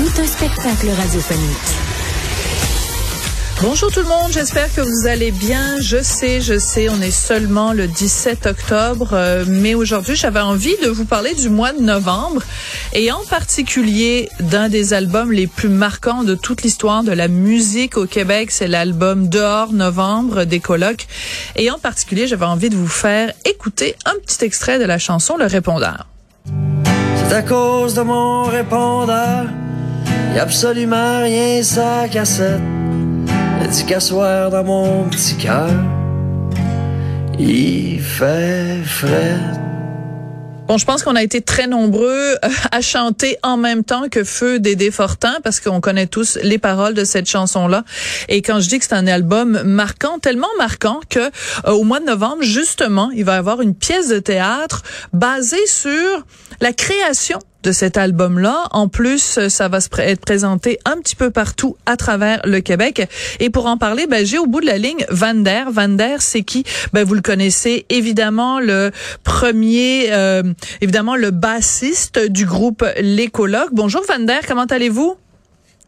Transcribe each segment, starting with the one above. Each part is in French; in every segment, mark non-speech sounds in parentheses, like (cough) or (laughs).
Tout un spectacle radiophonique. Bonjour tout le monde, j'espère que vous allez bien. Je sais, je sais, on est seulement le 17 octobre, euh, mais aujourd'hui j'avais envie de vous parler du mois de novembre et en particulier d'un des albums les plus marquants de toute l'histoire de la musique au Québec, c'est l'album Dehors Novembre des Colocs. Et en particulier, j'avais envie de vous faire écouter un petit extrait de la chanson Le Répondeur. C'est à cause de mon répondeur, y a absolument rien ça cassette. Le dit qu'à soir dans mon petit cœur, il fait frais. Bon, je pense qu'on a été très nombreux euh, à chanter en même temps que Feu Dédé Fortin parce qu'on connaît tous les paroles de cette chanson-là. Et quand je dis que c'est un album marquant, tellement marquant que euh, au mois de novembre, justement, il va y avoir une pièce de théâtre basée sur la création de cet album-là. En plus, ça va se être présenté un petit peu partout à travers le Québec. Et pour en parler, ben, j'ai au bout de la ligne Van Der. Van Der, c'est qui? Ben, vous le connaissez évidemment, le premier, euh, évidemment, le bassiste du groupe L'Écologue. Bonjour Van Der, comment allez-vous?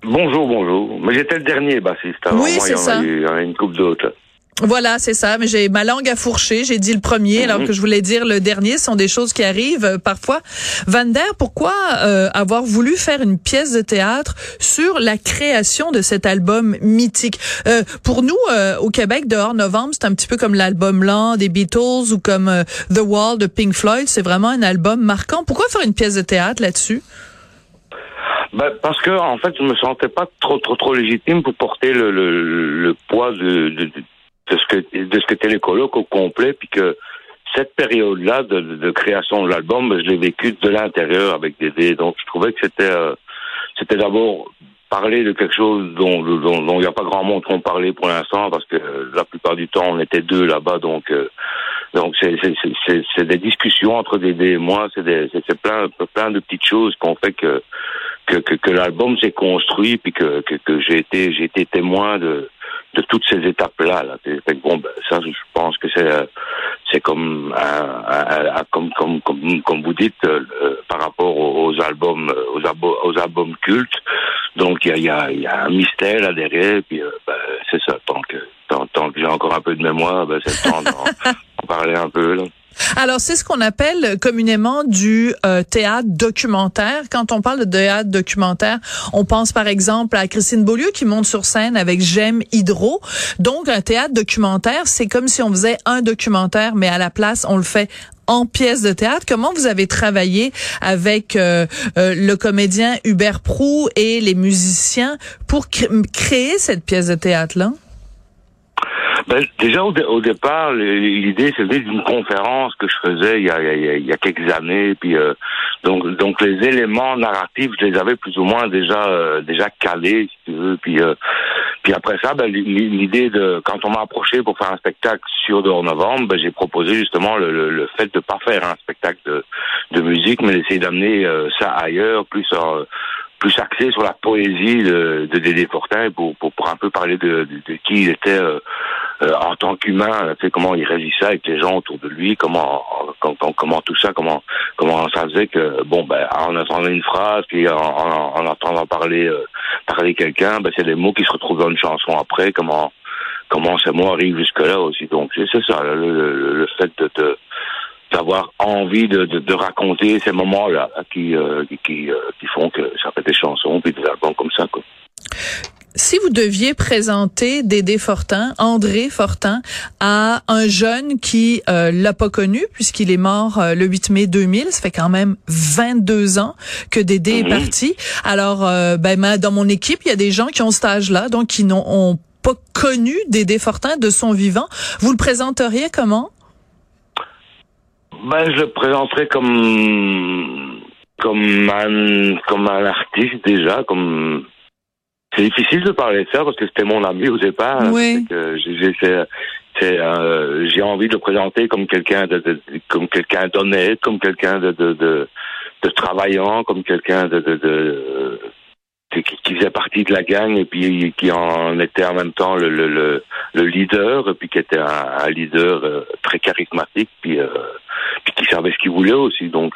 Bonjour, bonjour. Mais j'étais le dernier bassiste. Avant oui, c'est ça. Il y en a une coupe d'autres. Voilà, c'est ça. Mais j'ai ma langue à fourcher. J'ai dit le premier, alors mhm. que je voulais dire le dernier. Ce sont des choses qui arrivent euh, parfois. Van Der, pourquoi euh, avoir voulu faire une pièce de théâtre sur la création de cet album mythique? Euh, Pour nous, au Québec, dehors novembre, c'est un petit peu comme l'album blanc des Beatles ou comme The Wall de Pink Floyd. C'est vraiment un album marquant. Pourquoi faire une pièce de théâtre là-dessus? Ben, parce que en fait, je me sentais pas trop trop trop légitime pour porter le, le, le poids de, de, qu'était les colocs au complet, puis que cette période-là de, création de l'album, je l'ai vécu de l'intérieur avec Dédé. Donc je trouvais que c'était euh, c'était d'abord parler de quelque chose dont il n'y a pas grand monde qui ont parlé pour l'instant parce que la plupart du temps on était deux là-bas donc euh, donc c'est des discussions entre Dédé et moi c'est plein plein de petites choses qu'on fait que que que, que l'album s'est construit puis que que, que j'ai été j'ai été témoin de de toutes ces étapes-là. Là. Bon, ben, ça, je pense que c'est euh, c'est comme, comme, comme comme vous dites euh, par rapport aux, albums aux, aux albums cultes. Donc il y a, y, y a un mystère là derrière. Puis euh, ben, c'est ça. Tant que tant, tant que j'ai encore un peu de mémoire, ben, c'est le temps d'en (laughs) parler un peu. Là. Alors, c'est ce qu'on appelle communément du euh, théâtre documentaire. Quand on parle de théâtre documentaire, on pense par exemple à Christine Beaulieu qui monte sur scène avec J'aime Hydro. Donc, un théâtre documentaire, c'est comme si on faisait un documentaire, mais à la place, on le fait en pièce de théâtre. Comment vous avez travaillé avec euh, euh, le comédien Hubert Prou et les musiciens pour créer cette pièce de théâtre-là? Ben, déjà au, au départ, l'idée c'était d'une conférence que je faisais il y a, il y a, quelques années, puis euh, donc donc les éléments narratifs, je les avais plus ou moins déjà euh, déjà calés, si tu veux, puis euh, puis après ça, ben, l'idée de quand on m'a approché pour faire un spectacle sur Dehors Novembre, ben, j'ai proposé justement le, le, fait de pas faire un spectacle de, de musique, mais d'essayer d'amener ça ailleurs, plus plus axé sur la poésie de, de Dédé Fortin pour, pour, pour un peu parler de, de, qui il était euh, euh, en tant qu'humain, comment il réagissait avec les gens autour de lui, comment comment, comment tout ça, comment comment ça faisait que bon ben en entendant une phrase puis en, en, entendant parler euh, parler quelqu'un, ben c'est des mots qui se retrouvent dans une chanson après, comment comment ces mots arrivent jusque là aussi. Donc c'est ça le, le, fait de, de d'avoir envie de, de, de, raconter ces moments-là qui, euh, qui, euh, qui, font que ça fait des chansons puis des albums comme ça. Quoi. Si vous deviez présenter Dédé Fortin, André Fortin, à un jeune qui euh, l'a pas connu puisqu'il est mort euh, le 8 mai 2000, ça fait quand même 22 ans que Dédé est mhm. parti. Alors, ben, dans mon équipe, il y a des gens qui ont cet âge-là, donc qui n'ont pas connu Dédé Fortin de son vivant. Vous le présenteriez comment? Ben, je le présenterai comme comme un comme un artiste déjà, comme c'est difficile de parler de ça parce que c'était mon ami au départ. Oui. Euh, j'ai envie de le présenter comme quelqu'un de, de, comme quelqu'un d'honnête, comme quelqu'un de, de, de de travaillant, comme quelqu'un de, de, de qui, faisait partie de la gang et puis qui en était en même temps le, le, le, leader, et puis qui était un, un leader euh, très charismatique, puis, euh, puis qui savait ce qu'il voulait aussi. Donc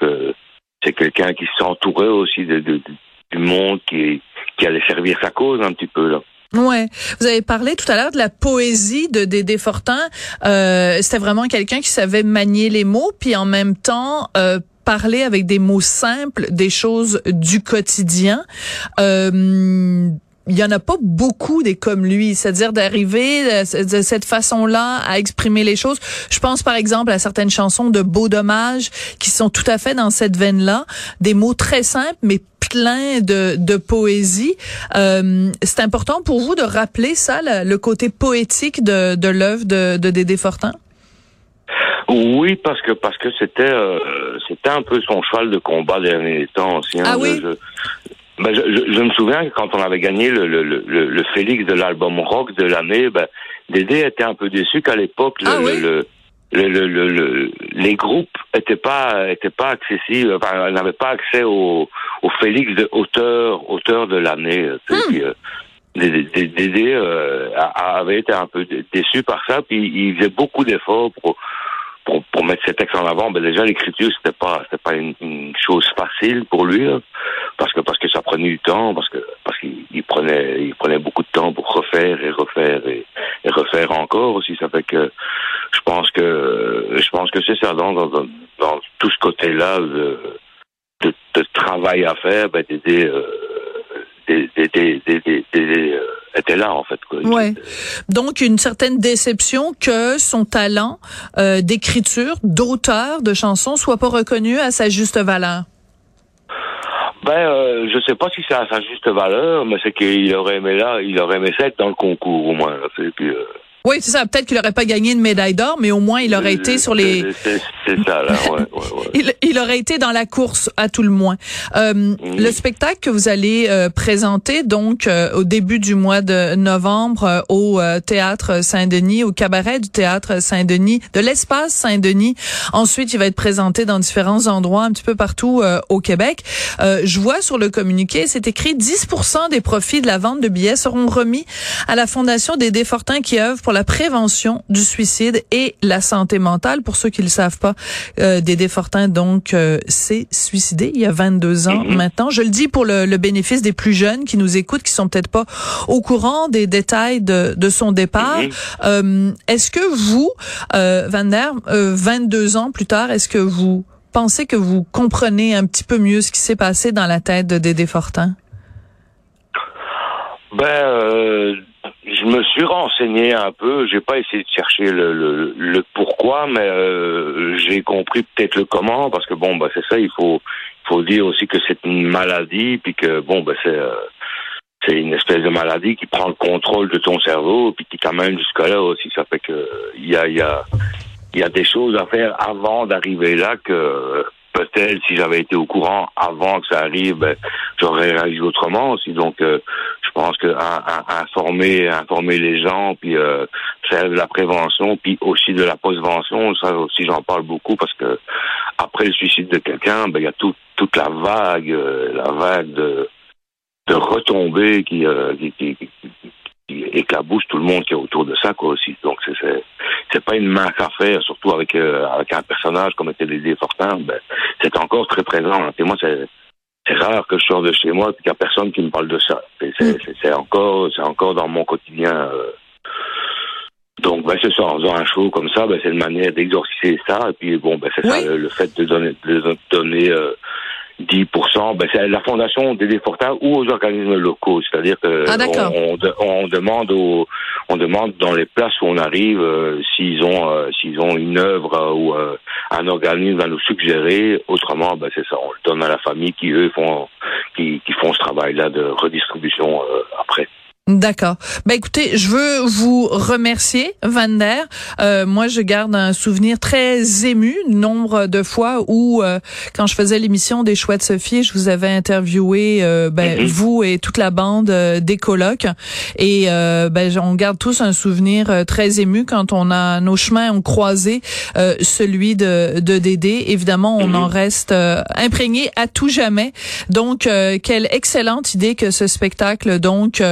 c'est quelqu'un qui s'entourait aussi de, du monde qui, qui allait servir sa cause un petit peu là. Ouais, vous avez parlé tout à l'heure de la poésie de Dédé Fortin. Euh, C'était vraiment quelqu'un qui savait manier les mots, puis en même temps euh, parler avec des mots simples, des choses du quotidien. Euh, il y en a pas beaucoup des comme lui, c'est-à-dire d'arriver de cette façon-là à exprimer les choses. Je pense par exemple à certaines chansons de Beau Dommage qui sont tout à fait dans cette veine-là, des mots très simples mais plein de, de poésie. Euh, c'est important pour vous de rappeler ça, le, côté poétique de, de l'œuvre de, de Dédé Fortin? Oui, parce que parce que c'était euh, c'était un peu son cheval de combat des derniers temps aussi. Hein, ah oui? Ben, je, je, je, me souviens que quand on avait gagné le, le, le, le Félix de l'album rock de l'année, ben, Dédé était un peu déçu qu'à l'époque, ah le, le, le, les groupes étaient pas étaient pas accessibles, enfin, n'avaient pas accès au, au Félix de auteur auteur de l'année. Hmm. Euh, Dédé euh, avait été un peu déçu par ça, puis il faisait beaucoup d'efforts pour pour, pour mettre ses textes en avant, ben déjà l'écriture c'était pas c'était pas une, chose facile pour lui hein, parce que parce que ça prenait du temps parce que parce qu'il prenait il prenait beaucoup de temps pour refaire et refaire et, refaire encore aussi ça fait que je pense que je pense que c'est ça dans, dans, dans tout ce côté là de, de, travail à faire ben, d'aider euh, d'aider euh, était là en fait. Quoi. Ouais. Donc une certaine déception que son talent euh, d'écriture, d'auteur de chansons soit pas reconnu à sa juste valeur. Ben, euh, je sais pas si c'est à sa juste valeur, mais c'est qu'il aurait aimé là, il aurait aimé ça être dans le concours au moins. Là, puis, euh, oui, c'est ça. Peut-être qu'il n'aurait pas gagné une médaille d'or, mais au moins il aurait été sur les. C'est ça, là. Ouais, ouais, (laughs) il, il, aurait été dans la course à tout le moins. Euh. Le spectacle que vous allez euh, présenter donc euh, au début du mois de novembre euh, au théâtre Saint-Denis, au cabaret du théâtre Saint-Denis, de l'espace Saint-Denis. Ensuite, il va être présenté dans différents endroits un petit peu partout au Québec. je vois sur le communiqué, c'est écrit 10% des profits de la vente de billets seront remis à la Fondation des Défortins qui œuvre pour la prévention du suicide et la santé mentale. Pour ceux qui le savent pas, euh, Dédé Fortin donc euh, s'est suicidé il y a 22 ans mhm. maintenant. Je le dis pour le, bénéfice des plus jeunes qui nous écoutent, qui sont peut-être pas au courant des détails de, de son départ. Mhm. Euh, est-ce que vous, euh, Van der, 22 ans plus tard, est-ce que vous pensez que vous comprenez un petit peu mieux ce qui s'est passé dans la tête de Dédé Fortin? Ben, je me suis renseigné un peu. J'ai pas essayé de chercher le, le, le pourquoi, mais euh, j'ai compris peut-être le comment, parce que bon, bah c'est ça. Il faut, faut dire aussi que c'est une maladie, puis que bon, bah c'est, euh, c'est une espèce de maladie qui prend le contrôle de ton cerveau, puis qui t'amène jusqu'à là aussi. Ça fait que il y a, y a, il y a des choses à faire avant d'arriver là que peut-être si j'avais été au courant avant que ça arrive, ben, j'aurais réagi autrement aussi. Donc, euh, je pense que informer, informer les gens, puis euh, faire de la prévention, puis aussi de la postvention, ça aussi j'en parle beaucoup parce que après le suicide de quelqu'un, ben il y a toute la vague, euh, la vague de de retombées qui, qui, qui, éclabousse tout le monde qui est autour de ça quoi aussi. Donc c'est c'est pas une mince affaire, surtout avec euh, avec un personnage comme était Dédé Fortin. Ben, c'est encore très présent. Et moi c'est c'est rare que je sors de chez moi et qu'il y a personne qui me parle de ça. C'est encore c'est encore dans mon quotidien. Euh. Donc ben c'est ça, en faisant un show comme ça, ben, c'est une manière d'exorciser ça. Et puis bon ben c'est ça le, fait de donner de donner euh, 10%, ben c'est la fondation des déportables ou aux organismes locaux, c'est-à-dire que ah, on, on, demande aux, on demande dans les places où on arrive euh, s'ils ont euh, s'ils ont une œuvre euh, ou un organisme à nous suggérer. Autrement, ben c'est ça, on le donne à la famille qui eux font qui, qui font ce travail-là de redistribution après. D'accord. Ben écoutez, je veux vous remercier, Vander. Euh, moi, je garde un souvenir très ému, nombre de fois où, euh, quand je faisais l'émission des Choix de Sophie, je vous avais interviewé, euh, ben, mm-hmm. vous et toute la bande euh, des colocs. Et ben, on garde tous un souvenir très ému quand on a nos chemins ont croisé celui de, de Dédé. Évidemment, on mm-hmm. en reste imprégné à tout jamais. Donc, quelle excellente idée que ce spectacle, donc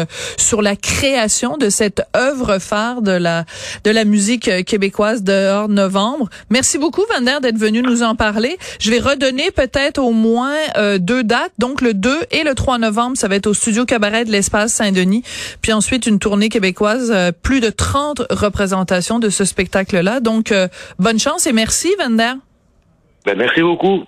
sur la création de cette œuvre phare de la de la musique québécoise de hors novembre. Merci beaucoup Vander d'être venu nous en parler. Je vais redonner peut-être au moins euh, deux dates, donc le 2 et le 3 novembre, ça va être au studio Cabaret de l'Espace Saint-Denis, puis ensuite une tournée québécoise, euh, plus de 30 représentations de ce spectacle-là. Donc euh, bonne chance et merci Vander. Ben, merci beaucoup.